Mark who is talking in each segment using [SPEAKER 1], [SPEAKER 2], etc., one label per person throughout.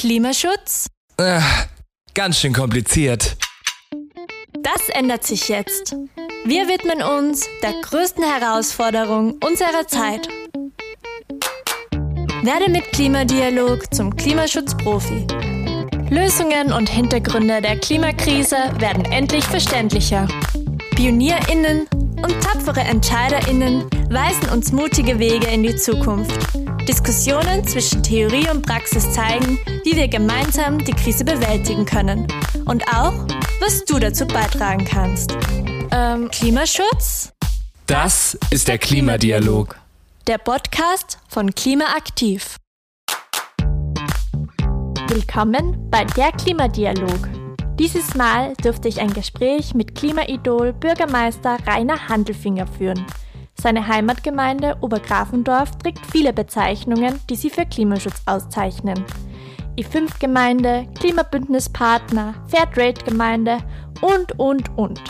[SPEAKER 1] Klimaschutz?
[SPEAKER 2] Äh, ganz schön kompliziert.
[SPEAKER 1] Das ändert sich jetzt. Wir widmen uns der größten Herausforderung unserer Zeit. Werde mit Klimadialog zum Klimaschutzprofi. Lösungen und Hintergründe der Klimakrise werden endlich verständlicher. PionierInnen und tapfere EntscheiderInnen weisen uns mutige Wege in die Zukunft. Diskussionen zwischen Theorie und Praxis zeigen, wie wir gemeinsam die Krise bewältigen können. Und auch, was du dazu beitragen kannst. Ähm, Klimaschutz?
[SPEAKER 2] Das ist der Klimadialog.
[SPEAKER 1] Der Podcast von Klimaaktiv. Willkommen bei der Klimadialog. Dieses Mal durfte ich ein Gespräch mit Klimaidol Bürgermeister Rainer Handelfinger führen. Seine Heimatgemeinde Obergrafendorf trägt viele Bezeichnungen, die sie für Klimaschutz auszeichnen. I5-Gemeinde, Klimabündnispartner, Fairtrade-Gemeinde und, und, und.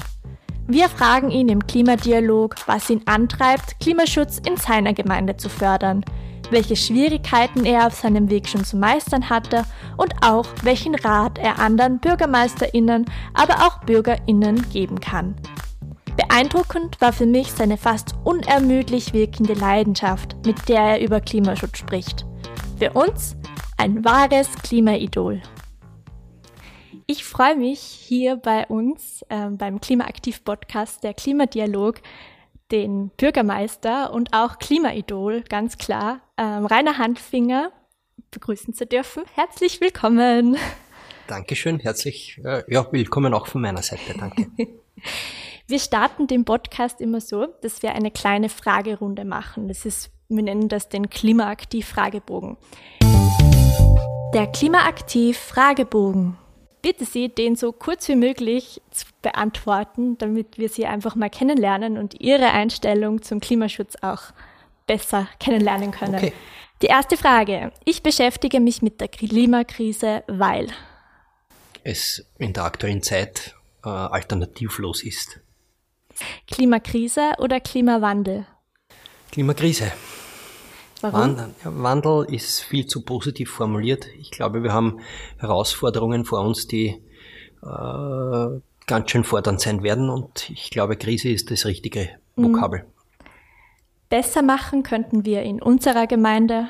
[SPEAKER 1] Wir fragen ihn im Klimadialog, was ihn antreibt, Klimaschutz in seiner Gemeinde zu fördern, welche Schwierigkeiten er auf seinem Weg schon zu meistern hatte und auch welchen Rat er anderen Bürgermeisterinnen, aber auch Bürgerinnen geben kann. Beeindruckend war für mich seine fast unermüdlich wirkende Leidenschaft, mit der er über Klimaschutz spricht. Für uns ein wahres Klimaidol. Ich freue mich hier bei uns ähm, beim Klimaaktiv-Podcast der Klimadialog den Bürgermeister und auch Klimaidol, ganz klar, ähm, Rainer Handfinger begrüßen zu dürfen. Herzlich willkommen.
[SPEAKER 3] Dankeschön, herzlich, äh, ja, willkommen auch von meiner Seite, danke.
[SPEAKER 1] wir starten den Podcast immer so, dass wir eine kleine Fragerunde machen. Das ist, wir nennen das den Klimaaktiv-Fragebogen. Der Klimaaktiv-Fragebogen bitte Sie, den so kurz wie möglich zu beantworten, damit wir Sie einfach mal kennenlernen und Ihre Einstellung zum Klimaschutz auch besser kennenlernen können. Okay. Die erste Frage. Ich beschäftige mich mit der Klimakrise, weil
[SPEAKER 3] es in der aktuellen Zeit äh, alternativlos ist.
[SPEAKER 1] Klimakrise oder Klimawandel?
[SPEAKER 3] Klimakrise. Warum? Wandel ist viel zu positiv formuliert. Ich glaube, wir haben Herausforderungen vor uns, die äh, ganz schön fordernd sein werden und ich glaube, Krise ist das richtige mhm. Vokabel.
[SPEAKER 1] Besser machen könnten wir in unserer Gemeinde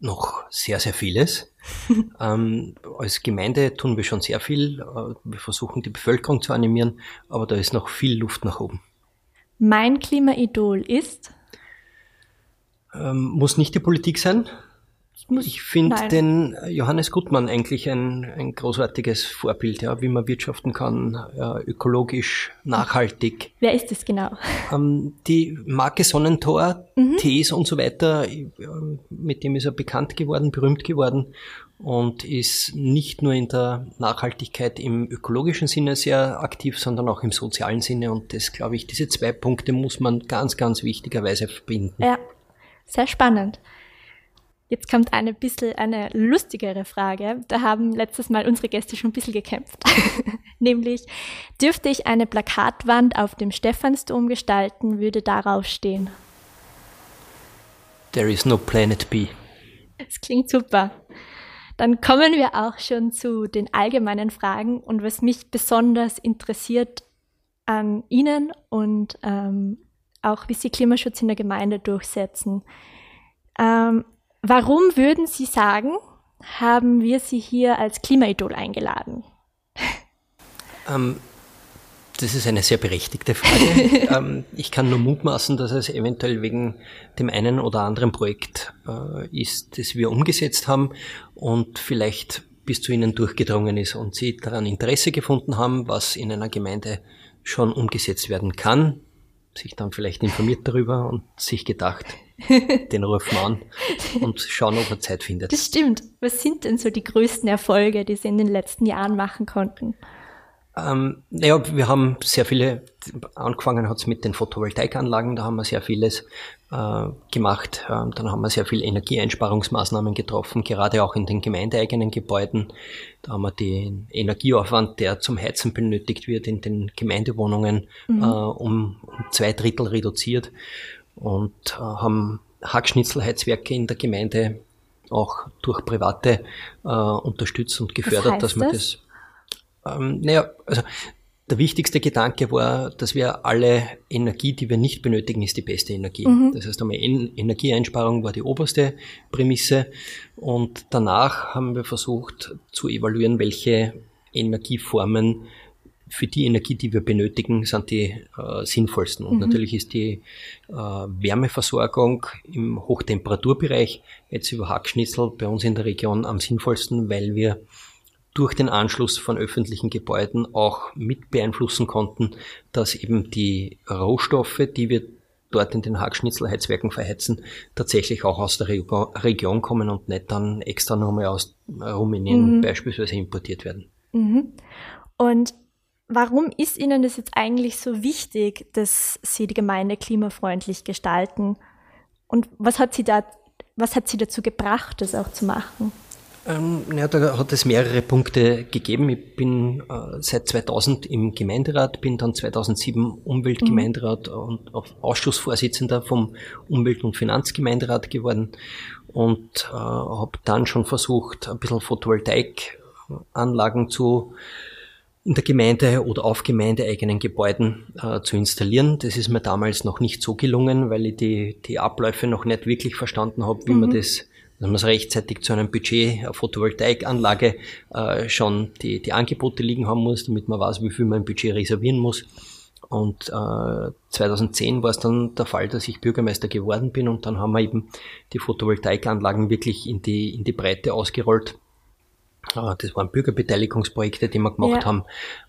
[SPEAKER 3] noch sehr, sehr vieles. ähm, als Gemeinde tun wir schon sehr viel. Äh, wir versuchen die Bevölkerung zu animieren, aber da ist noch viel Luft nach oben.
[SPEAKER 1] Mein Klimaidol ist?
[SPEAKER 3] Ähm, muss nicht die Politik sein. Ich finde den Johannes Gutmann eigentlich ein, ein großartiges Vorbild, ja, wie man wirtschaften kann, ja, ökologisch, nachhaltig.
[SPEAKER 1] Wer ist es genau?
[SPEAKER 3] Ähm, die Marke Sonnentor, mhm. Tees und so weiter, mit dem ist er bekannt geworden, berühmt geworden und ist nicht nur in der Nachhaltigkeit im ökologischen Sinne sehr aktiv, sondern auch im sozialen Sinne. Und das, glaube ich, diese zwei Punkte muss man ganz, ganz wichtigerweise verbinden.
[SPEAKER 1] Ja, sehr spannend. Jetzt kommt eine bisschen eine lustigere Frage. Da haben letztes Mal unsere Gäste schon ein bisschen gekämpft. Nämlich, dürfte ich eine Plakatwand auf dem Stephansdom gestalten, würde darauf stehen.
[SPEAKER 3] There is no planet B.
[SPEAKER 1] Das klingt super. Dann kommen wir auch schon zu den allgemeinen Fragen und was mich besonders interessiert an Ihnen und ähm, auch wie Sie Klimaschutz in der Gemeinde durchsetzen. Ähm, warum würden Sie sagen, haben wir Sie hier als Klimaidol eingeladen?
[SPEAKER 3] Ähm, das ist eine sehr berechtigte Frage. ähm, ich kann nur mutmaßen, dass es eventuell wegen dem einen oder anderen Projekt äh, ist, das wir umgesetzt haben und vielleicht bis zu Ihnen durchgedrungen ist und Sie daran Interesse gefunden haben, was in einer Gemeinde schon umgesetzt werden kann sich dann vielleicht informiert darüber und sich gedacht, den rufen wir an und schauen, ob er Zeit findet.
[SPEAKER 1] Das stimmt. Was sind denn so die größten Erfolge, die Sie in den letzten Jahren machen konnten?
[SPEAKER 3] Ähm, naja, wir haben sehr viele, angefangen hat es mit den Photovoltaikanlagen, da haben wir sehr vieles äh, gemacht. Ähm, dann haben wir sehr viele Energieeinsparungsmaßnahmen getroffen, gerade auch in den gemeindeeigenen Gebäuden. Da haben wir den Energieaufwand, der zum Heizen benötigt wird, in den Gemeindewohnungen mhm. äh, um, um, zwei Drittel reduziert und äh, haben Hackschnitzelheizwerke in der Gemeinde auch durch Private äh, unterstützt und gefördert, dass man das, das ähm, naja, also der wichtigste Gedanke war, dass wir alle Energie, die wir nicht benötigen, ist die beste Energie. Mhm. Das heißt, einmal Energieeinsparung war die oberste Prämisse und danach haben wir versucht zu evaluieren, welche Energieformen für die Energie, die wir benötigen, sind die äh, sinnvollsten. Und mhm. natürlich ist die äh, Wärmeversorgung im Hochtemperaturbereich jetzt über Hackschnitzel bei uns in der Region am sinnvollsten, weil wir durch den Anschluss von öffentlichen Gebäuden auch mit beeinflussen konnten, dass eben die Rohstoffe, die wir dort in den Hackschnitzelheizwerken verheizen, tatsächlich auch aus der Region kommen und nicht dann extra nochmal aus Rumänien mhm. beispielsweise importiert werden.
[SPEAKER 1] Mhm. Und warum ist Ihnen das jetzt eigentlich so wichtig, dass Sie die Gemeinde klimafreundlich gestalten? Und was hat Sie da, was hat Sie dazu gebracht, das auch zu machen?
[SPEAKER 3] Ähm, ja, da hat es mehrere Punkte gegeben. Ich bin äh, seit 2000 im Gemeinderat, bin dann 2007 Umweltgemeinderat mhm. und Ausschussvorsitzender vom Umwelt- und Finanzgemeinderat geworden und äh, habe dann schon versucht, ein bisschen Photovoltaikanlagen zu in der Gemeinde oder auf gemeindeeigenen Gebäuden äh, zu installieren. Das ist mir damals noch nicht so gelungen, weil ich die, die Abläufe noch nicht wirklich verstanden habe, wie mhm. man das dass man es rechtzeitig zu einem Budget, eine Photovoltaikanlage äh, schon die, die Angebote liegen haben muss, damit man weiß, wie viel man im Budget reservieren muss. Und äh, 2010 war es dann der Fall, dass ich Bürgermeister geworden bin und dann haben wir eben die Photovoltaikanlagen wirklich in die, in die Breite ausgerollt. Äh, das waren Bürgerbeteiligungsprojekte, die wir gemacht ja. haben,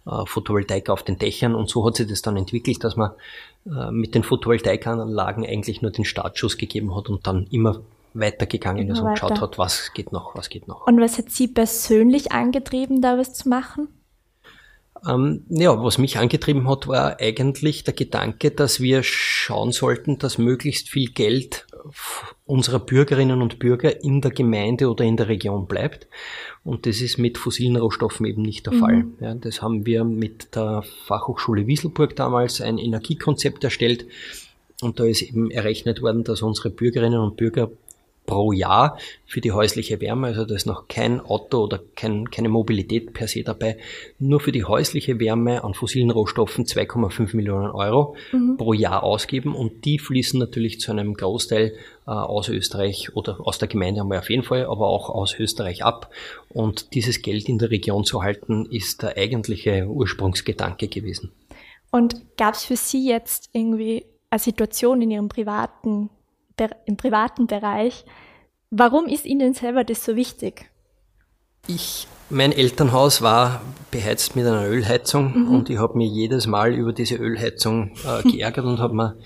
[SPEAKER 3] äh, Photovoltaik auf den Dächern und so hat sich das dann entwickelt, dass man äh, mit den Photovoltaikanlagen eigentlich nur den Startschuss gegeben hat und dann immer weitergegangen ist und weiter. geschaut hat, was geht noch, was geht noch.
[SPEAKER 1] Und was hat Sie persönlich angetrieben, da was zu machen?
[SPEAKER 3] Ähm, ja, was mich angetrieben hat, war eigentlich der Gedanke, dass wir schauen sollten, dass möglichst viel Geld unserer Bürgerinnen und Bürger in der Gemeinde oder in der Region bleibt. Und das ist mit fossilen Rohstoffen eben nicht der mhm. Fall. Ja, das haben wir mit der Fachhochschule Wieselburg damals ein Energiekonzept erstellt. Und da ist eben errechnet worden, dass unsere Bürgerinnen und Bürger pro Jahr für die häusliche Wärme. Also da ist noch kein Auto oder kein, keine Mobilität per se dabei. Nur für die häusliche Wärme an fossilen Rohstoffen 2,5 Millionen Euro mhm. pro Jahr ausgeben und die fließen natürlich zu einem Großteil äh, aus Österreich oder aus der Gemeinde haben wir auf jeden Fall, aber auch aus Österreich ab. Und dieses Geld in der Region zu halten, ist der eigentliche Ursprungsgedanke gewesen.
[SPEAKER 1] Und gab es für Sie jetzt irgendwie eine Situation in Ihrem privaten im privaten Bereich. Warum ist Ihnen selber das so wichtig?
[SPEAKER 3] Ich, mein Elternhaus war beheizt mit einer Ölheizung mhm. und ich habe mir jedes Mal über diese Ölheizung äh, geärgert und habe mir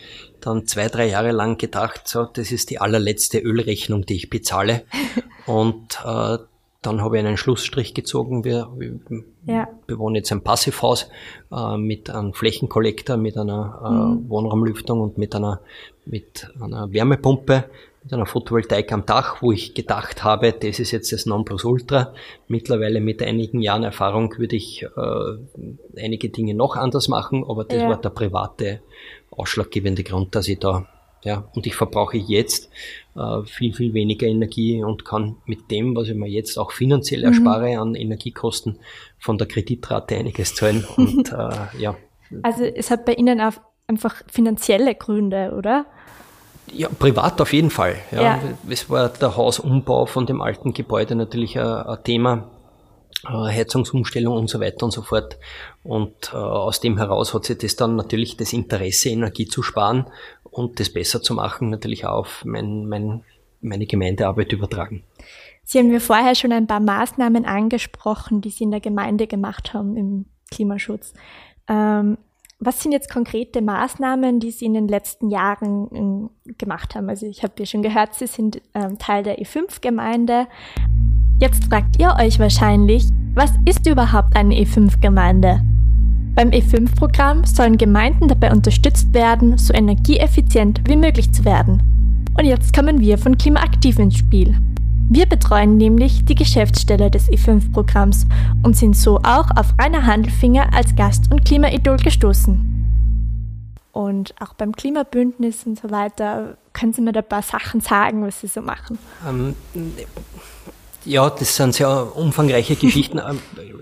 [SPEAKER 3] dann zwei, drei Jahre lang gedacht, so, das ist die allerletzte Ölrechnung, die ich bezahle. und äh, dann habe ich einen Schlussstrich gezogen. Wir, wir ja. bewohnen jetzt ein Passivhaus äh, mit einem Flächenkollektor, mit einer äh, mhm. Wohnraumlüftung und mit einer, mit einer Wärmepumpe, mit einer Photovoltaik am Dach, wo ich gedacht habe, das ist jetzt das Nonplusultra. Mittlerweile mit einigen Jahren Erfahrung würde ich äh, einige Dinge noch anders machen, aber das ja. war der private ausschlaggebende Grund, dass ich da ja, und ich verbrauche jetzt viel, viel weniger Energie und kann mit dem, was ich mir jetzt auch finanziell mhm. erspare an Energiekosten, von der Kreditrate einiges zahlen. Und äh, ja.
[SPEAKER 1] Also es hat bei Ihnen auch einfach finanzielle Gründe, oder?
[SPEAKER 3] Ja, privat auf jeden Fall. Ja. ja. Es war der Hausumbau von dem alten Gebäude natürlich ein, ein Thema, äh, Heizungsumstellung und so weiter und so fort. Und äh, aus dem heraus hat sich das dann natürlich das Interesse, Energie zu sparen und das besser zu machen, natürlich auch auf mein, mein, meine Gemeindearbeit übertragen.
[SPEAKER 1] Sie haben mir vorher schon ein paar Maßnahmen angesprochen, die Sie in der Gemeinde gemacht haben im Klimaschutz. Ähm, was sind jetzt konkrete Maßnahmen, die Sie in den letzten Jahren äh, gemacht haben? Also ich habe ja schon gehört, Sie sind ähm, Teil der E5-Gemeinde. Jetzt fragt ihr euch wahrscheinlich, was ist überhaupt eine E5-Gemeinde? Beim E5-Programm sollen Gemeinden dabei unterstützt werden, so energieeffizient wie möglich zu werden. Und jetzt kommen wir von Klimaaktiv ins Spiel. Wir betreuen nämlich die Geschäftsstelle des E5-Programms und sind so auch auf Rainer Handelfinger als Gast und Klimaidol gestoßen. und auch beim Klimabündnis und so weiter. Können Sie mir da ein paar Sachen sagen, was Sie so machen? Ähm,
[SPEAKER 3] ja, das sind sehr umfangreiche Geschichten.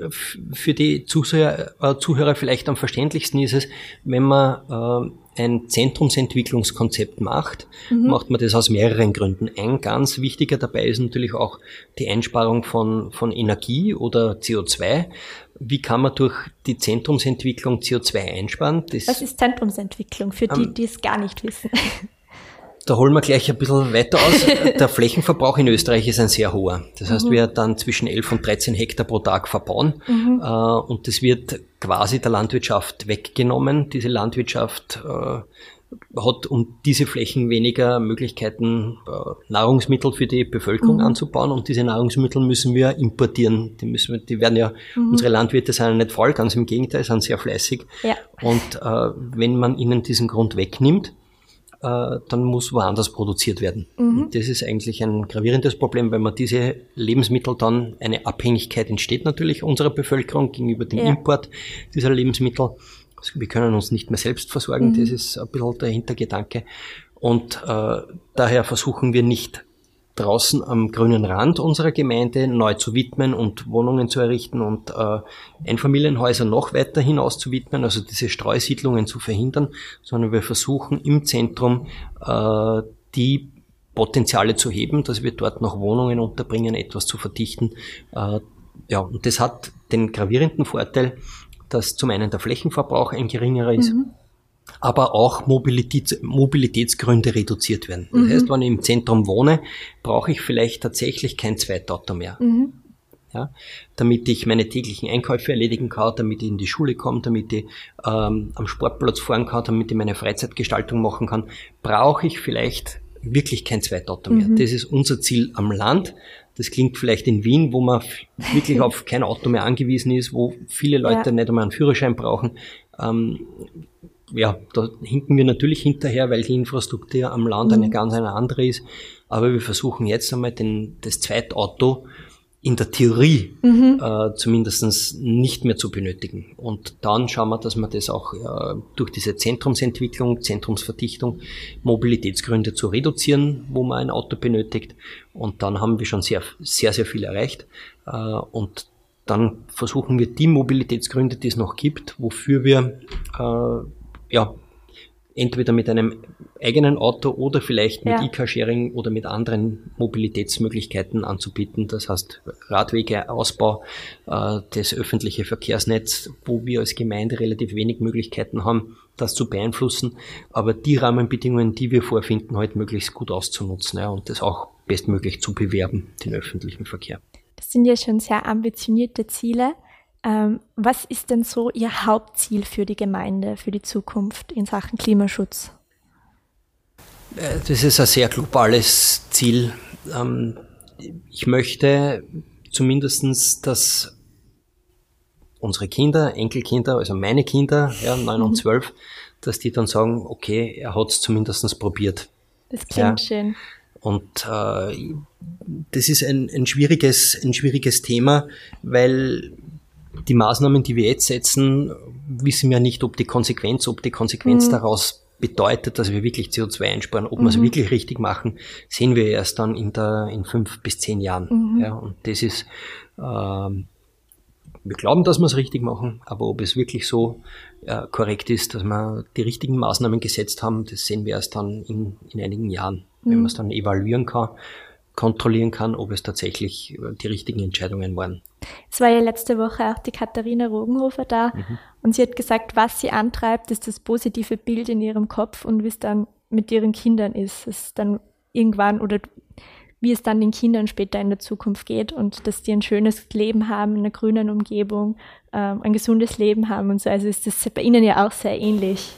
[SPEAKER 3] Ähm, für die Zuhörer, äh, Zuhörer vielleicht am verständlichsten ist es, wenn man äh, ein Zentrumsentwicklungskonzept macht, mhm. macht man das aus mehreren Gründen. Ein ganz wichtiger dabei ist natürlich auch die Einsparung von, von Energie oder CO2. Wie kann man durch die Zentrumsentwicklung CO2 einsparen?
[SPEAKER 1] Das, Was ist Zentrumsentwicklung für die, ähm, die es gar nicht wissen?
[SPEAKER 3] Da holen wir gleich ein bisschen weiter aus. Der Flächenverbrauch in Österreich ist ein sehr hoher. Das heißt, mhm. wir dann zwischen 11 und 13 Hektar pro Tag verbauen. Mhm. Äh, und das wird quasi der Landwirtschaft weggenommen. Diese Landwirtschaft äh, hat um diese Flächen weniger Möglichkeiten, äh, Nahrungsmittel für die Bevölkerung mhm. anzubauen. Und diese Nahrungsmittel müssen wir importieren. Die müssen wir, die werden ja, mhm. unsere Landwirte sind ja nicht voll, ganz im Gegenteil, sind sehr fleißig. Ja. Und äh, wenn man ihnen diesen Grund wegnimmt, äh, dann muss woanders produziert werden. Mhm. Das ist eigentlich ein gravierendes Problem, weil man diese Lebensmittel dann eine Abhängigkeit entsteht natürlich unserer Bevölkerung gegenüber dem ja. Import dieser Lebensmittel. Also wir können uns nicht mehr selbst versorgen, mhm. das ist ein bisschen der Hintergedanke. Und äh, daher versuchen wir nicht draußen am grünen Rand unserer Gemeinde neu zu widmen und Wohnungen zu errichten und äh, Einfamilienhäuser noch weiter hinaus zu widmen, also diese Streusiedlungen zu verhindern, sondern wir versuchen im Zentrum äh, die Potenziale zu heben, dass wir dort noch Wohnungen unterbringen, etwas zu verdichten. Äh, ja, und das hat den gravierenden Vorteil, dass zum einen der Flächenverbrauch ein geringerer ist, mhm aber auch Mobilitäts Mobilitätsgründe reduziert werden. Das mhm. heißt, wenn ich im Zentrum wohne, brauche ich vielleicht tatsächlich kein Zweitauto mehr. Mhm. Ja, damit ich meine täglichen Einkäufe erledigen kann, damit ich in die Schule komme, damit ich ähm, am Sportplatz fahren kann, damit ich meine Freizeitgestaltung machen kann, brauche ich vielleicht wirklich kein Zweitauto mehr. Mhm. Das ist unser Ziel am Land. Das klingt vielleicht in Wien, wo man wirklich auf kein Auto mehr angewiesen ist, wo viele Leute ja. nicht einmal einen Führerschein brauchen. Ähm, ja, da hinken wir natürlich hinterher, weil die Infrastruktur am Land mhm. eine ganz eine andere ist. Aber wir versuchen jetzt einmal den, das Zweitauto in der Theorie mhm. äh, zumindest nicht mehr zu benötigen. Und dann schauen wir, dass wir das auch äh, durch diese Zentrumsentwicklung, Zentrumsverdichtung, Mobilitätsgründe zu reduzieren, wo man ein Auto benötigt. Und dann haben wir schon sehr, sehr, sehr viel erreicht. Äh, und dann versuchen wir die Mobilitätsgründe, die es noch gibt, wofür wir äh, ja, entweder mit einem eigenen Auto oder vielleicht mit ja. E-Car-Sharing oder mit anderen Mobilitätsmöglichkeiten anzubieten. Das heißt Radwegeausbau, äh, das öffentliche Verkehrsnetz, wo wir als Gemeinde relativ wenig Möglichkeiten haben, das zu beeinflussen, aber die Rahmenbedingungen, die wir vorfinden, halt möglichst gut auszunutzen ja, und das auch bestmöglich zu bewerben, den öffentlichen Verkehr.
[SPEAKER 1] Das sind ja schon sehr ambitionierte Ziele. Ähm, was ist denn so Ihr Hauptziel für die Gemeinde, für die Zukunft in Sachen Klimaschutz?
[SPEAKER 3] Äh, das ist ein sehr globales Ziel. Ähm, ich möchte zumindestens, dass unsere Kinder, Enkelkinder, also meine Kinder, ja, 9 und 12, mhm. dass die dann sagen, okay, er hat es zumindest probiert.
[SPEAKER 1] Das klingt ja. schön.
[SPEAKER 3] Und äh, das ist ein, ein, schwieriges, ein schwieriges Thema, weil die Maßnahmen, die wir jetzt setzen, wissen wir nicht, ob die Konsequenz, ob die Konsequenz mhm. daraus bedeutet, dass wir wirklich CO2 einsparen. Ob mhm. wir es wirklich richtig machen, sehen wir erst dann in, der, in fünf bis zehn Jahren. Mhm. Ja, und das ist, äh, wir glauben, dass wir es richtig machen, aber ob es wirklich so äh, korrekt ist, dass wir die richtigen Maßnahmen gesetzt haben, das sehen wir erst dann in, in einigen Jahren, wenn mhm. man es dann evaluieren kann kontrollieren kann, ob es tatsächlich äh, die richtigen Entscheidungen waren.
[SPEAKER 1] Es war ja letzte Woche auch die Katharina Rogenhofer da mhm. und sie hat gesagt, was sie antreibt, ist das positive Bild in ihrem Kopf und wie es dann mit ihren Kindern ist. Es dann irgendwann oder wie es dann den Kindern später in der Zukunft geht und dass die ein schönes Leben haben, in einer grünen Umgebung, ähm, ein gesundes Leben haben und so. Also ist das bei Ihnen ja auch sehr ähnlich.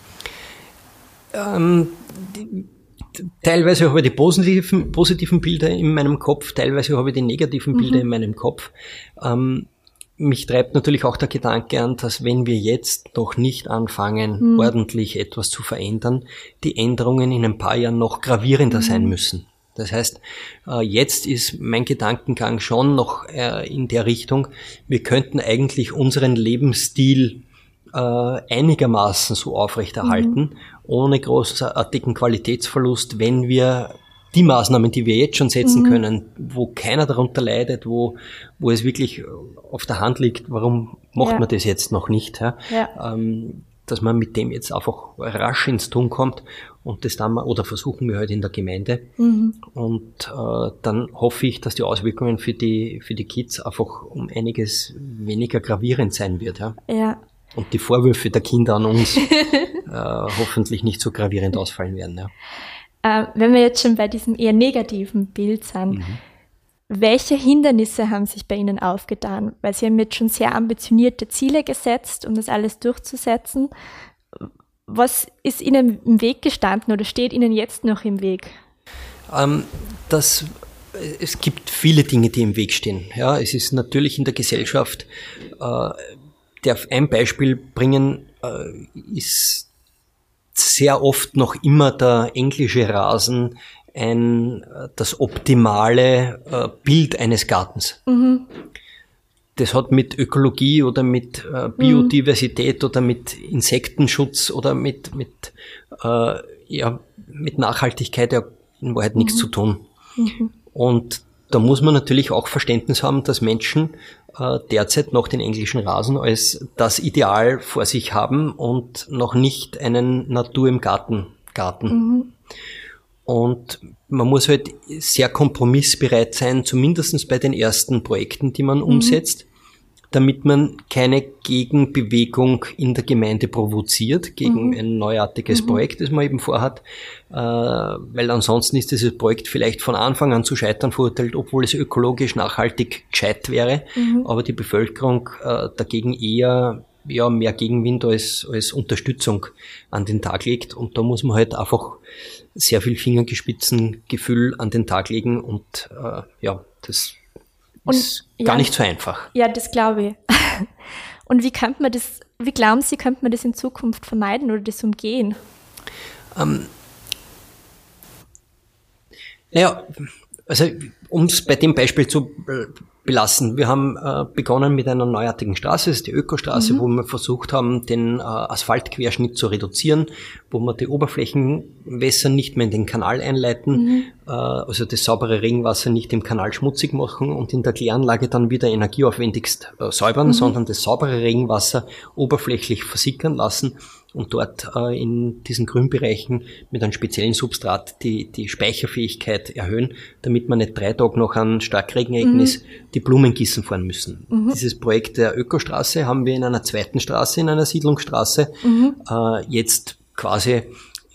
[SPEAKER 1] Ähm,
[SPEAKER 3] die, teilweise habe ich die positiven, positiven Bilder in meinem Kopf, teilweise habe ich die negativen Bilder mhm. in meinem Kopf. Ähm, mich treibt natürlich auch der Gedanke an, dass wenn wir jetzt noch nicht anfangen, mhm. ordentlich etwas zu verändern, die Änderungen in ein paar Jahren noch gravierender mhm. sein müssen. Das heißt, äh, jetzt ist mein Gedankengang schon noch äh, in der Richtung, wir könnten eigentlich unseren Lebensstil äh, einigermaßen so aufrechterhalten, ohne großartigen Qualitätsverlust, wenn wir die Maßnahmen, die wir jetzt schon setzen mhm. können, wo keiner darunter leidet, wo, wo es wirklich auf der Hand liegt, warum macht ja. man das jetzt noch nicht? Ja? ja. Ähm, dass man mit dem jetzt einfach rasch ins Tun kommt und das dann mal, oder versuchen wir halt in der Gemeinde. Mhm. Und äh, dann hoffe ich, dass die Auswirkungen für die, für die Kids einfach um einiges weniger gravierend sein wird. Ja. ja. Und die Vorwürfe der Kinder an uns äh, hoffentlich nicht so gravierend ausfallen werden. Ja.
[SPEAKER 1] Äh, wenn wir jetzt schon bei diesem eher negativen Bild sind, mhm. welche Hindernisse haben sich bei Ihnen aufgetan? Weil Sie haben jetzt schon sehr ambitionierte Ziele gesetzt, um das alles durchzusetzen. Was ist Ihnen im Weg gestanden oder steht Ihnen jetzt noch im Weg?
[SPEAKER 3] Ähm, das, es gibt viele Dinge, die im Weg stehen. Ja, es ist natürlich in der Gesellschaft, äh, der ein Beispiel bringen, äh, ist sehr oft noch immer der englische Rasen ein das optimale äh, Bild eines Gartens. Mhm. Das hat mit Ökologie oder mit äh, Biodiversität mhm. oder mit Insektenschutz oder mit mit äh, ja mit Nachhaltigkeit ja in Wahrheit mhm. nichts zu tun. Mhm. Und da muss man natürlich auch Verständnis haben, dass Menschen derzeit noch den englischen Rasen als das Ideal vor sich haben und noch nicht einen Natur im Garten Garten. Mhm. Und man muss halt sehr kompromissbereit sein, zumindestens bei den ersten Projekten, die man mhm. umsetzt damit man keine Gegenbewegung in der Gemeinde provoziert gegen mhm. ein neuartiges mhm. Projekt, das man eben vorhat, äh, weil ansonsten ist dieses Projekt vielleicht von Anfang an zu scheitern verurteilt, obwohl es ökologisch nachhaltig gescheit wäre, mhm. aber die Bevölkerung äh, dagegen eher ja, mehr Gegenwind als, als Unterstützung an den Tag legt. Und da muss man halt einfach sehr viel Fingergespitzengefühl an den Tag legen und äh, ja, das und, ist gar ja, nicht so einfach.
[SPEAKER 1] Ja, das glaube ich. Und wie könnte man das, wie glauben Sie, könnte man das in Zukunft vermeiden oder das umgehen? Ähm,
[SPEAKER 3] naja, also um es bei dem Beispiel zu belassen. Wir haben äh, begonnen mit einer neuartigen Straße, das ist die Ökostraße, mhm. wo wir versucht haben, den äh, Asphaltquerschnitt zu reduzieren, wo wir die Oberflächenwässer nicht mehr in den Kanal einleiten, mhm. äh, also das saubere Regenwasser nicht im Kanal schmutzig machen und in der Kläranlage dann wieder energieaufwendigst äh, säubern, mhm. sondern das saubere Regenwasser oberflächlich versickern lassen und dort äh, in diesen Grünbereichen mit einem speziellen Substrat die, die Speicherfähigkeit erhöhen, damit man nicht drei Tage nach einem Starkregenereignis mhm. die Blumen gießen fahren müssen. Mhm. Dieses Projekt der Ökostraße haben wir in einer zweiten Straße, in einer Siedlungsstraße, mhm. äh, jetzt quasi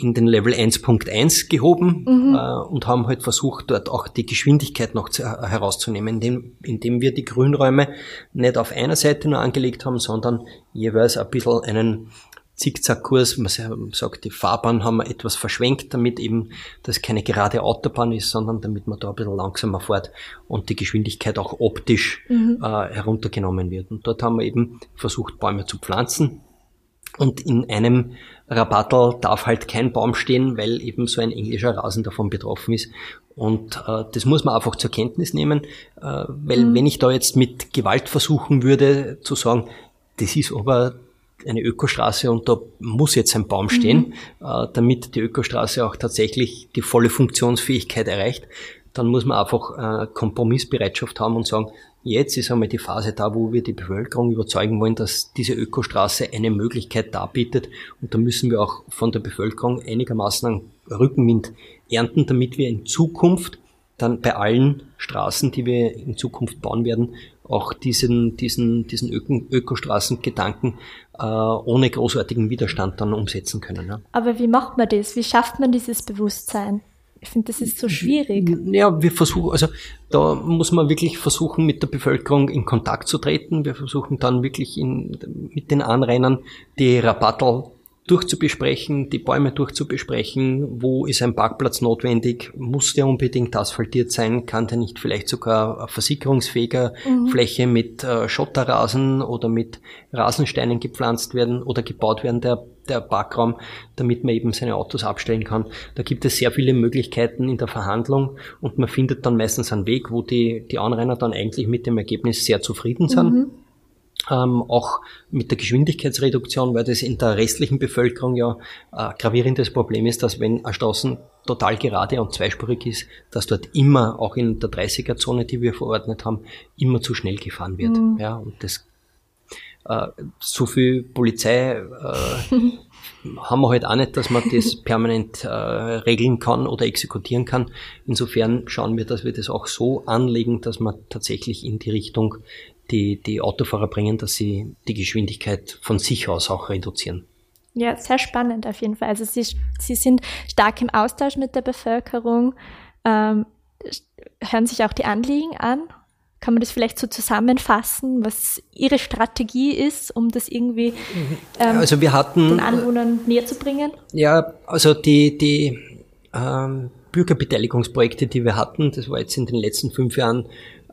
[SPEAKER 3] in den Level 1.1 gehoben mhm. äh, und haben halt versucht, dort auch die Geschwindigkeit noch zu, äh, herauszunehmen, indem, indem wir die Grünräume nicht auf einer Seite nur angelegt haben, sondern jeweils ein bisschen einen Zickzackkurs. Man sagt, die Fahrbahn haben wir etwas verschwenkt, damit eben das keine gerade Autobahn ist, sondern damit man da ein bisschen langsamer fährt und die Geschwindigkeit auch optisch mhm. äh, heruntergenommen wird. Und dort haben wir eben versucht, Bäume zu pflanzen. Und in einem Rabattel darf halt kein Baum stehen, weil eben so ein englischer Rasen davon betroffen ist. Und äh, das muss man einfach zur Kenntnis nehmen, äh, weil mhm. wenn ich da jetzt mit Gewalt versuchen würde zu sagen, das ist aber eine Ökostraße und da muss jetzt ein Baum stehen, mhm. äh, damit die Ökostraße auch tatsächlich die volle Funktionsfähigkeit erreicht. Dann muss man einfach äh, Kompromissbereitschaft haben und sagen, jetzt ist einmal die Phase da, wo wir die Bevölkerung überzeugen wollen, dass diese Ökostraße eine Möglichkeit darbietet. Und da müssen wir auch von der Bevölkerung einigermaßen einen Rückenwind ernten, damit wir in Zukunft dann bei allen Straßen, die wir in Zukunft bauen werden, auch diesen, diesen, diesen Öko Ökostraßengedanken äh, ohne großartigen Widerstand dann umsetzen können. Ja.
[SPEAKER 1] Aber wie macht man das? Wie schafft man dieses Bewusstsein? Ich finde, das ist so schwierig.
[SPEAKER 3] Ja, wir versuchen, also da muss man wirklich versuchen, mit der Bevölkerung in Kontakt zu treten. Wir versuchen dann wirklich in, mit den Anrainern die Rabattel durchzubesprechen, die Bäume durchzubesprechen, wo ist ein Parkplatz notwendig, muss der unbedingt asphaltiert sein, kann der nicht vielleicht sogar versickerungsfähiger mhm. Fläche mit äh, Schotterrasen oder mit Rasensteinen gepflanzt werden oder gebaut werden, der, der Parkraum, damit man eben seine Autos abstellen kann. Da gibt es sehr viele Möglichkeiten in der Verhandlung und man findet dann meistens einen Weg, wo die, die Anrainer dann eigentlich mit dem Ergebnis sehr zufrieden sind. Mhm. Ähm, auch mit der Geschwindigkeitsreduktion, weil das in der restlichen Bevölkerung ja ein gravierendes Problem ist, dass wenn eine Straße total gerade und zweispurig ist, dass dort immer, auch in der 30er-Zone, die wir verordnet haben, immer zu schnell gefahren wird. Mhm. Ja, und das äh, so viel Polizei äh, haben wir halt auch nicht, dass man das permanent äh, regeln kann oder exekutieren kann. Insofern schauen wir, dass wir das auch so anlegen, dass man tatsächlich in die Richtung die, die Autofahrer bringen, dass sie die Geschwindigkeit von sich aus auch reduzieren.
[SPEAKER 1] Ja, sehr spannend auf jeden Fall. Also Sie, sie sind stark im Austausch mit der Bevölkerung, ähm, hören sich auch die Anliegen an. Kann man das vielleicht so zusammenfassen, was Ihre Strategie ist, um das irgendwie
[SPEAKER 3] ähm, also wir hatten,
[SPEAKER 1] den Anwohnern näher zu bringen?
[SPEAKER 3] Ja, also die, die ähm, Bürgerbeteiligungsprojekte, die wir hatten, das war jetzt in den letzten fünf Jahren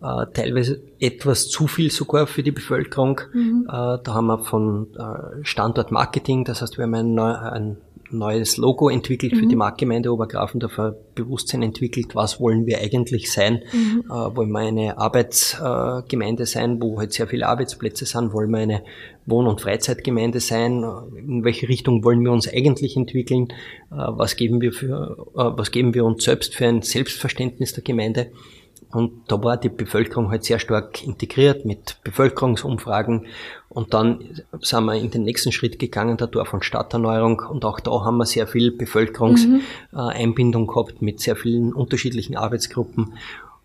[SPEAKER 3] äh, teilweise etwas zu viel sogar für die Bevölkerung. Mhm. Äh, da haben wir von äh, Standortmarketing, das heißt, wir haben ein, neu, ein neues Logo entwickelt mhm. für die Marktgemeinde Obergrafendorf, ein Bewusstsein entwickelt, was wollen wir eigentlich sein? Mhm. Äh, wollen wir eine Arbeitsgemeinde sein, wo halt sehr viele Arbeitsplätze sind? Wollen wir eine Wohn- und Freizeitgemeinde sein? In welche Richtung wollen wir uns eigentlich entwickeln? Äh, was geben wir für, äh, was geben wir uns selbst für ein Selbstverständnis der Gemeinde? Und da war die Bevölkerung halt sehr stark integriert mit Bevölkerungsumfragen. Und dann sind wir in den nächsten Schritt gegangen, der Dorf- und Stadterneuerung. Und auch da haben wir sehr viel Bevölkerungseinbindung mhm. gehabt mit sehr vielen unterschiedlichen Arbeitsgruppen.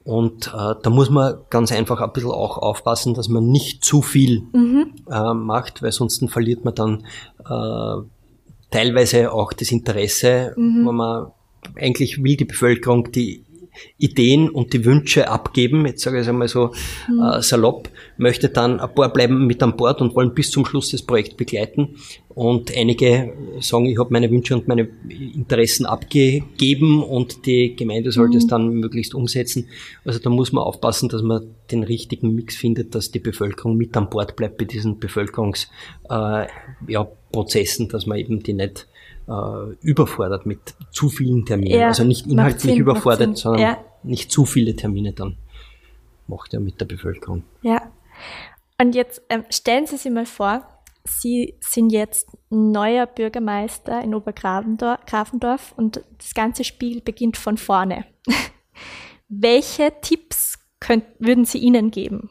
[SPEAKER 3] Und äh, da muss man ganz einfach ein bisschen auch aufpassen, dass man nicht zu viel mhm. äh, macht, weil sonst verliert man dann äh, teilweise auch das Interesse, mhm. wenn man eigentlich will die Bevölkerung die Ideen und die Wünsche abgeben, jetzt sage ich es einmal so mhm. äh, salopp, möchte dann ein paar bleiben mit an Bord und wollen bis zum Schluss das Projekt begleiten. Und einige sagen, ich habe meine Wünsche und meine Interessen abgegeben und die Gemeinde sollte mhm. es dann möglichst umsetzen. Also da muss man aufpassen, dass man den richtigen Mix findet, dass die Bevölkerung mit an Bord bleibt bei diesen Bevölkerungsprozessen, äh, ja, dass man eben die nicht äh, überfordert mit zu vielen Terminen. Ja, also nicht inhaltlich Sinn, überfordert, sondern ja. nicht zu viele Termine dann macht er mit der Bevölkerung.
[SPEAKER 1] Ja. Und jetzt ähm, stellen Sie sich mal vor, Sie sind jetzt neuer Bürgermeister in Obergrafendorf und das ganze Spiel beginnt von vorne. welche Tipps könnt, würden Sie ihnen geben?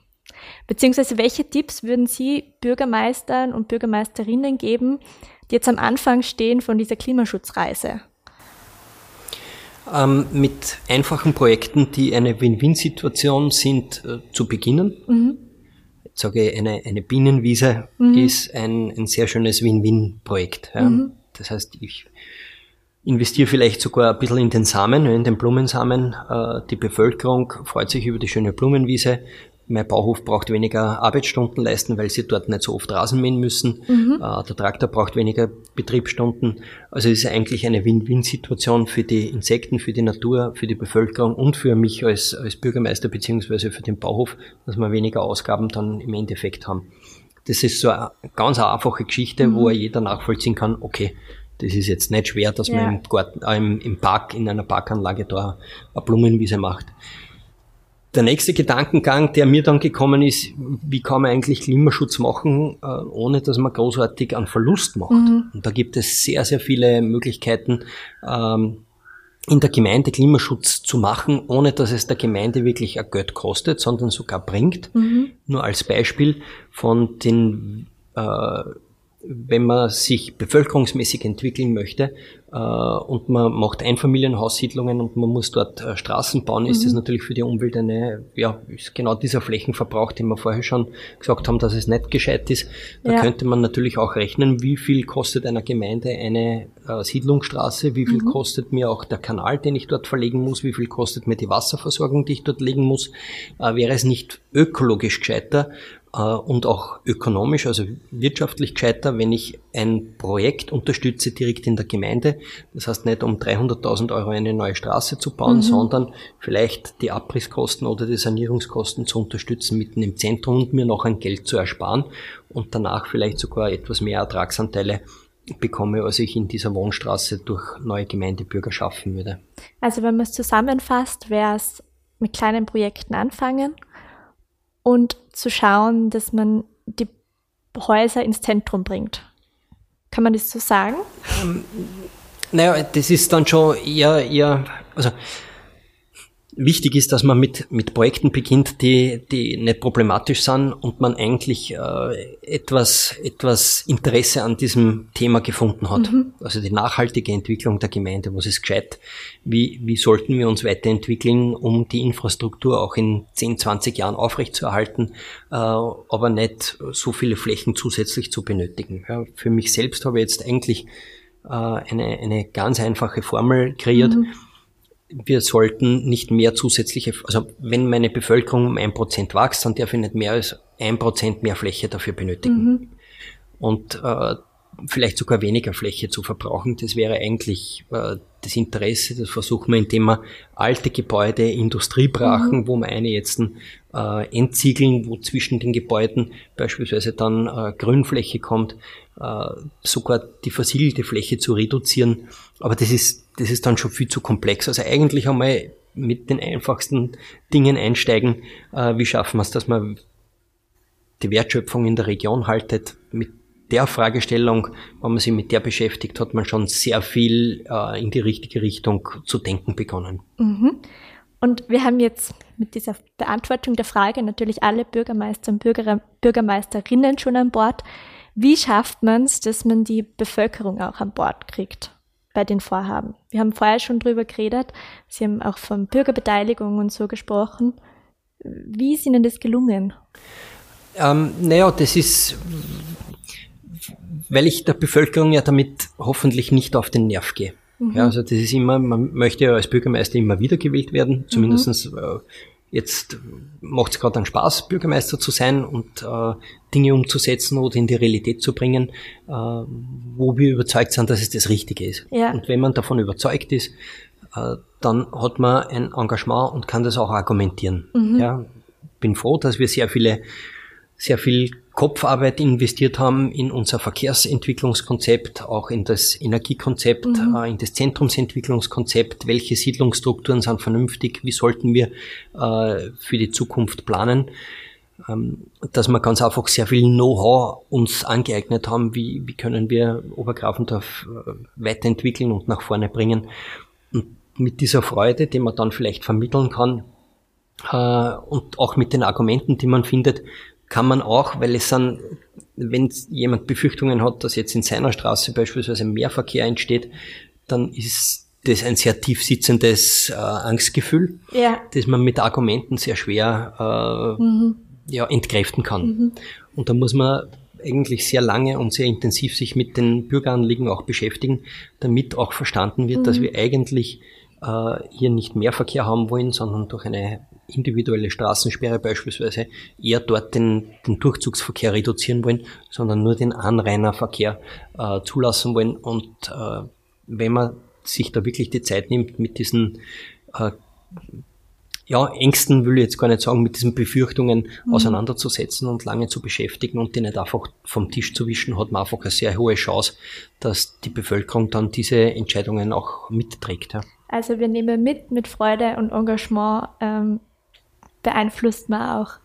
[SPEAKER 1] Beziehungsweise welche Tipps würden Sie Bürgermeistern und Bürgermeisterinnen geben, die jetzt am Anfang stehen von dieser Klimaschutzreise?
[SPEAKER 3] Ähm, mit einfachen Projekten, die eine Win-Win-Situation sind, äh, zu beginnen. Mhm. Jetzt sage ich, eine, eine Bienenwiese mhm. ist ein, ein sehr schönes Win-Win-Projekt. Ja. Mhm. Das heißt, ich investiere vielleicht sogar ein bisschen in den Samen, in den Blumensamen. Äh, die Bevölkerung freut sich über die schöne Blumenwiese mein Bauhof braucht weniger Arbeitsstunden leisten, weil sie dort nicht so oft Rasen mähen müssen. Mhm. Äh, der Traktor braucht weniger Betriebsstunden. Also es ist eigentlich eine Win-Win-Situation für die Insekten, für die Natur, für die Bevölkerung und für mich als, als Bürgermeister beziehungsweise für den Bauhof, dass wir weniger Ausgaben dann im Endeffekt haben. Das ist so eine ganz einfache Geschichte, mhm. wo jeder nachvollziehen kann, okay, das ist jetzt nicht schwer, dass ja. man im, Garten, äh, im, im Park, in einer Parkanlage da eine Blumenwiese macht. Der nächste Gedankengang, der mir dann gekommen ist, wie kann man eigentlich Klimaschutz machen, äh, ohne dass man großartig einen Verlust macht. Mhm. Und da gibt es sehr, sehr viele Möglichkeiten, ähm, in der Gemeinde Klimaschutz zu machen, ohne dass es der Gemeinde wirklich ein Geld kostet, sondern sogar bringt. Mhm. Nur als Beispiel von den äh, wenn man sich bevölkerungsmäßig entwickeln möchte äh, und man macht Einfamilienhaussiedlungen und man muss dort äh, Straßen bauen, ist das mhm. natürlich für die Umwelt eine, ja, ist genau dieser Flächenverbrauch, den wir vorher schon gesagt haben, dass es nicht gescheit ist. Da ja. könnte man natürlich auch rechnen, wie viel kostet einer Gemeinde eine äh, Siedlungsstraße, wie viel mhm. kostet mir auch der Kanal, den ich dort verlegen muss, wie viel kostet mir die Wasserversorgung, die ich dort legen muss. Äh, wäre es nicht ökologisch gescheiter, und auch ökonomisch, also wirtschaftlich gescheiter, wenn ich ein Projekt unterstütze direkt in der Gemeinde. Das heißt nicht um 300.000 Euro eine neue Straße zu bauen, mhm. sondern vielleicht die Abrisskosten oder die Sanierungskosten zu unterstützen mitten im Zentrum und mir noch ein Geld zu ersparen und danach vielleicht sogar etwas mehr Ertragsanteile bekomme, als ich in dieser Wohnstraße durch neue Gemeindebürger schaffen würde.
[SPEAKER 1] Also wenn man es zusammenfasst, wäre es mit kleinen Projekten anfangen und zu schauen, dass man die Häuser ins Zentrum bringt. Kann man das so sagen?
[SPEAKER 3] Ähm, naja, das ist dann schon eher, eher also wichtig ist, dass man mit, mit Projekten beginnt, die, die nicht problematisch sind und man eigentlich äh, etwas, etwas Interesse an diesem Thema gefunden hat. Mhm. Also die nachhaltige Entwicklung der Gemeinde, was ist gescheit? Wie, wie sollten wir uns weiterentwickeln, um die Infrastruktur auch in 10, 20 Jahren aufrechtzuerhalten, äh, aber nicht so viele Flächen zusätzlich zu benötigen. Ja, für mich selbst habe ich jetzt eigentlich äh, eine, eine ganz einfache Formel kreiert. Mhm wir sollten nicht mehr zusätzliche, also wenn meine Bevölkerung um ein Prozent wächst, dann darf ich nicht mehr als ein Prozent mehr Fläche dafür benötigen. Mhm. Und äh, vielleicht sogar weniger Fläche zu verbrauchen. Das wäre eigentlich äh, das Interesse. Das versuchen wir, indem wir alte Gebäude, Industriebrachen, mhm. wo wir eine jetzt äh, entziegeln, wo zwischen den Gebäuden beispielsweise dann äh, Grünfläche kommt, äh, sogar die versiegelte Fläche zu reduzieren. Aber das ist, das ist dann schon viel zu komplex. Also eigentlich einmal mit den einfachsten Dingen einsteigen. Äh, wie schaffen wir es, dass man die Wertschöpfung in der Region haltet? Mit der Fragestellung, wenn man sich mit der beschäftigt, hat man schon sehr viel äh, in die richtige Richtung zu denken begonnen.
[SPEAKER 1] Mhm. Und wir haben jetzt mit dieser Beantwortung der Frage natürlich alle Bürgermeister und Bürger, Bürgermeisterinnen schon an Bord. Wie schafft man es, dass man die Bevölkerung auch an Bord kriegt bei den Vorhaben? Wir haben vorher schon drüber geredet. Sie haben auch von Bürgerbeteiligung und so gesprochen. Wie ist Ihnen das gelungen?
[SPEAKER 3] Ähm, naja, das ist, weil ich der Bevölkerung ja damit hoffentlich nicht auf den Nerv gehe. Mhm. Ja, also das ist immer, man möchte ja als Bürgermeister immer wiedergewählt werden, zumindestens mhm. äh, Jetzt macht es gerade einen Spaß, Bürgermeister zu sein und äh, Dinge umzusetzen oder in die Realität zu bringen, äh, wo wir überzeugt sind, dass es das Richtige ist. Ja. Und wenn man davon überzeugt ist, äh, dann hat man ein Engagement und kann das auch argumentieren. Mhm. Ja, bin froh, dass wir sehr viele, sehr viel Kopfarbeit investiert haben in unser Verkehrsentwicklungskonzept, auch in das Energiekonzept, mhm. äh, in das Zentrumsentwicklungskonzept, welche Siedlungsstrukturen sind vernünftig, wie sollten wir äh, für die Zukunft planen, ähm, dass wir ganz einfach sehr viel Know-how uns angeeignet haben, wie, wie können wir Obergrafendorf äh, weiterentwickeln und nach vorne bringen. Und mit dieser Freude, die man dann vielleicht vermitteln kann, und auch mit den Argumenten, die man findet, kann man auch, weil es dann, wenn jemand Befürchtungen hat, dass jetzt in seiner Straße beispielsweise mehr Verkehr entsteht, dann ist das ein sehr tief sitzendes äh, Angstgefühl, ja. das man mit Argumenten sehr schwer äh, mhm. ja, entkräften kann. Mhm. Und da muss man eigentlich sehr lange und sehr intensiv sich mit den Bürgeranliegen auch beschäftigen, damit auch verstanden wird, mhm. dass wir eigentlich äh, hier nicht mehr Verkehr haben wollen, sondern durch eine individuelle Straßensperre beispielsweise eher dort den, den Durchzugsverkehr reduzieren wollen, sondern nur den Anrainerverkehr äh, zulassen wollen. Und äh, wenn man sich da wirklich die Zeit nimmt, mit diesen äh, ja, Ängsten will ich jetzt gar nicht sagen, mit diesen Befürchtungen mhm. auseinanderzusetzen und lange zu beschäftigen und die nicht einfach vom Tisch zu wischen, hat man einfach eine sehr hohe Chance, dass die Bevölkerung dann diese Entscheidungen auch mitträgt. Ja.
[SPEAKER 1] Also wir nehmen mit, mit Freude und Engagement ähm, beeinflusst man auch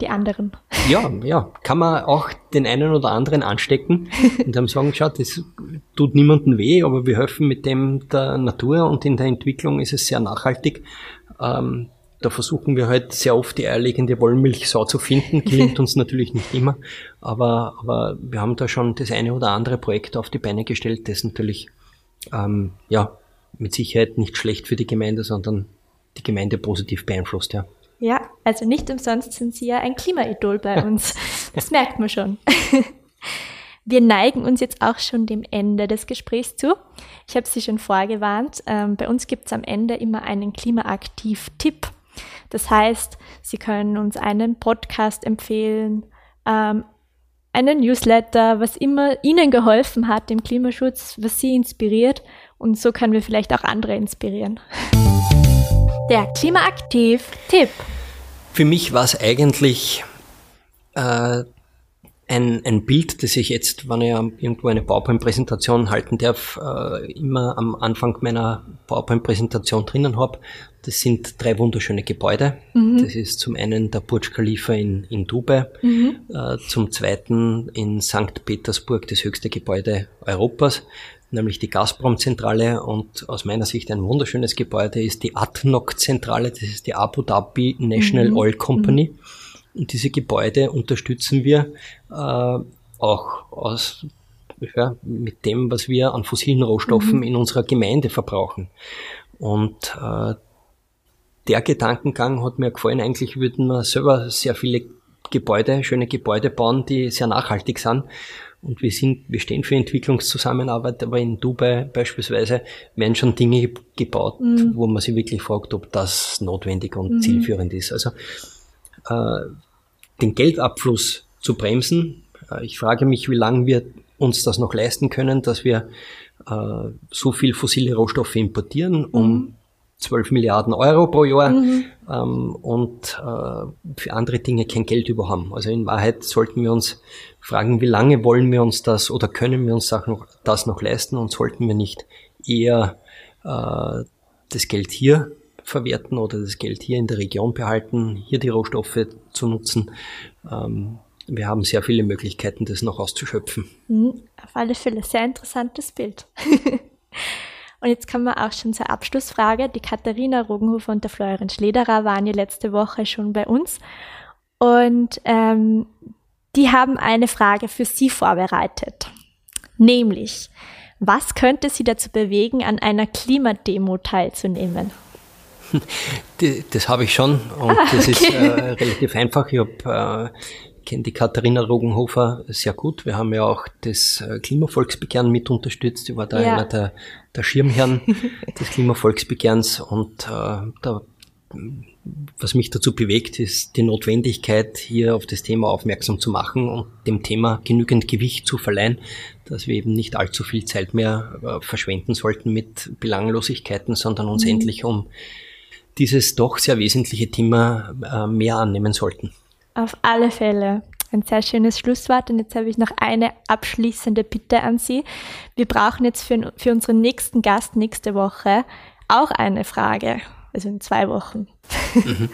[SPEAKER 1] die anderen.
[SPEAKER 3] Ja, ja, kann man auch den einen oder anderen anstecken und dann sagen, schau, das tut niemandem weh, aber wir helfen mit dem der Natur und in der Entwicklung ist es sehr nachhaltig. Ähm, da versuchen wir halt sehr oft die eierlegende Wollmilchsau zu finden. Gelingt uns natürlich nicht immer, aber, aber wir haben da schon das eine oder andere Projekt auf die Beine gestellt, das natürlich ähm, ja mit Sicherheit nicht schlecht für die Gemeinde, sondern die Gemeinde positiv beeinflusst,
[SPEAKER 1] ja. Also nicht umsonst sind Sie ja ein Klimaidol bei uns. Das merkt man schon. Wir neigen uns jetzt auch schon dem Ende des Gesprächs zu. Ich habe Sie schon vorgewarnt. Ähm, bei uns gibt es am Ende immer einen Klimaaktiv-Tipp. Das heißt, Sie können uns einen Podcast empfehlen, ähm, einen Newsletter, was immer Ihnen geholfen hat im Klimaschutz, was Sie inspiriert. Und so können wir vielleicht auch andere inspirieren. Der Klimaaktiv-Tipp.
[SPEAKER 3] Für mich war es eigentlich äh, ein, ein Bild, das ich jetzt, wenn ich irgendwo eine PowerPoint-Präsentation halten darf, äh, immer am Anfang meiner PowerPoint-Präsentation drinnen habe. Das sind drei wunderschöne Gebäude. Mhm. Das ist zum einen der Burj Khalifa in, in Dubai, mhm. äh, zum zweiten in St. Petersburg das höchste Gebäude Europas, nämlich die Gazprom-Zentrale und aus meiner Sicht ein wunderschönes Gebäude ist die ADNOC-Zentrale, das ist die Abu Dhabi National mhm. Oil Company. Mhm. Und diese Gebäude unterstützen wir äh, auch aus, ja, mit dem, was wir an fossilen Rohstoffen mhm. in unserer Gemeinde verbrauchen. Und äh, der Gedankengang hat mir gefallen. Eigentlich würden wir selber sehr viele Gebäude, schöne Gebäude bauen, die sehr nachhaltig sind. Und wir sind, wir stehen für Entwicklungszusammenarbeit, aber in Dubai beispielsweise werden schon Dinge gebaut, mhm. wo man sich wirklich fragt, ob das notwendig und mhm. zielführend ist. Also äh, den Geldabfluss zu bremsen. Äh, ich frage mich, wie lange wir uns das noch leisten können, dass wir äh, so viel fossile Rohstoffe importieren, um mhm. 12 Milliarden Euro pro Jahr mhm. ähm, und äh, für andere Dinge kein Geld über haben. Also in Wahrheit sollten wir uns fragen, wie lange wollen wir uns das oder können wir uns das noch, das noch leisten und sollten wir nicht eher äh, das Geld hier verwerten oder das Geld hier in der Region behalten, hier die Rohstoffe zu nutzen. Ähm, wir haben sehr viele Möglichkeiten, das noch auszuschöpfen.
[SPEAKER 1] Mhm, auf alle Fälle sehr interessantes Bild. und jetzt kommen wir auch schon zur Abschlussfrage. Die Katharina Rogenhofer und der Florian Schlederer waren ja letzte Woche schon bei uns. Und ähm, die haben eine Frage für Sie vorbereitet. Nämlich, was könnte Sie dazu bewegen, an einer Klimademo teilzunehmen?
[SPEAKER 3] Das habe ich schon und ah, okay. das ist äh, relativ einfach. Ich habe äh, kenne die Katharina Rogenhofer sehr gut. Wir haben ja auch das äh, Klimavolksbegehren mit unterstützt. Ich war da ja. einer der, der Schirmherren des Klimavolksbegehrens und äh, da, was mich dazu bewegt, ist die Notwendigkeit, hier auf das Thema aufmerksam zu machen und dem Thema genügend Gewicht zu verleihen, dass wir eben nicht allzu viel Zeit mehr äh, verschwenden sollten mit Belanglosigkeiten, sondern uns mhm. endlich um dieses doch sehr wesentliche Thema äh, mehr annehmen sollten.
[SPEAKER 1] Auf alle Fälle. Ein sehr schönes Schlusswort. Und jetzt habe ich noch eine abschließende Bitte an Sie. Wir brauchen jetzt für, für unseren nächsten Gast nächste Woche auch eine Frage. Also in zwei Wochen.
[SPEAKER 3] Mhm.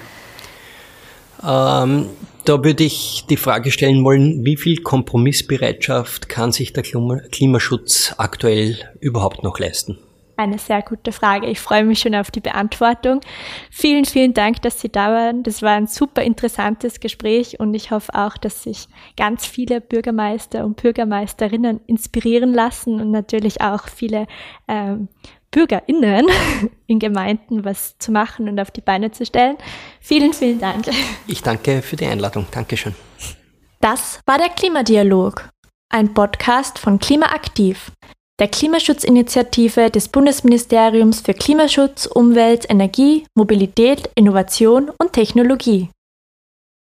[SPEAKER 3] Ähm, da würde ich die Frage stellen wollen, wie viel Kompromissbereitschaft kann sich der Klimaschutz aktuell überhaupt noch leisten?
[SPEAKER 1] Eine sehr gute Frage. Ich freue mich schon auf die Beantwortung. Vielen, vielen Dank, dass Sie da waren. Das war ein super interessantes Gespräch und ich hoffe auch, dass sich ganz viele Bürgermeister und Bürgermeisterinnen inspirieren lassen und natürlich auch viele ähm, BürgerInnen in Gemeinden was zu machen und auf die Beine zu stellen. Vielen, vielen Dank.
[SPEAKER 3] Ich danke für die Einladung. Dankeschön.
[SPEAKER 1] Das war der Klimadialog, ein Podcast von Klimaaktiv der Klimaschutzinitiative des Bundesministeriums für Klimaschutz, Umwelt, Energie, Mobilität, Innovation und Technologie.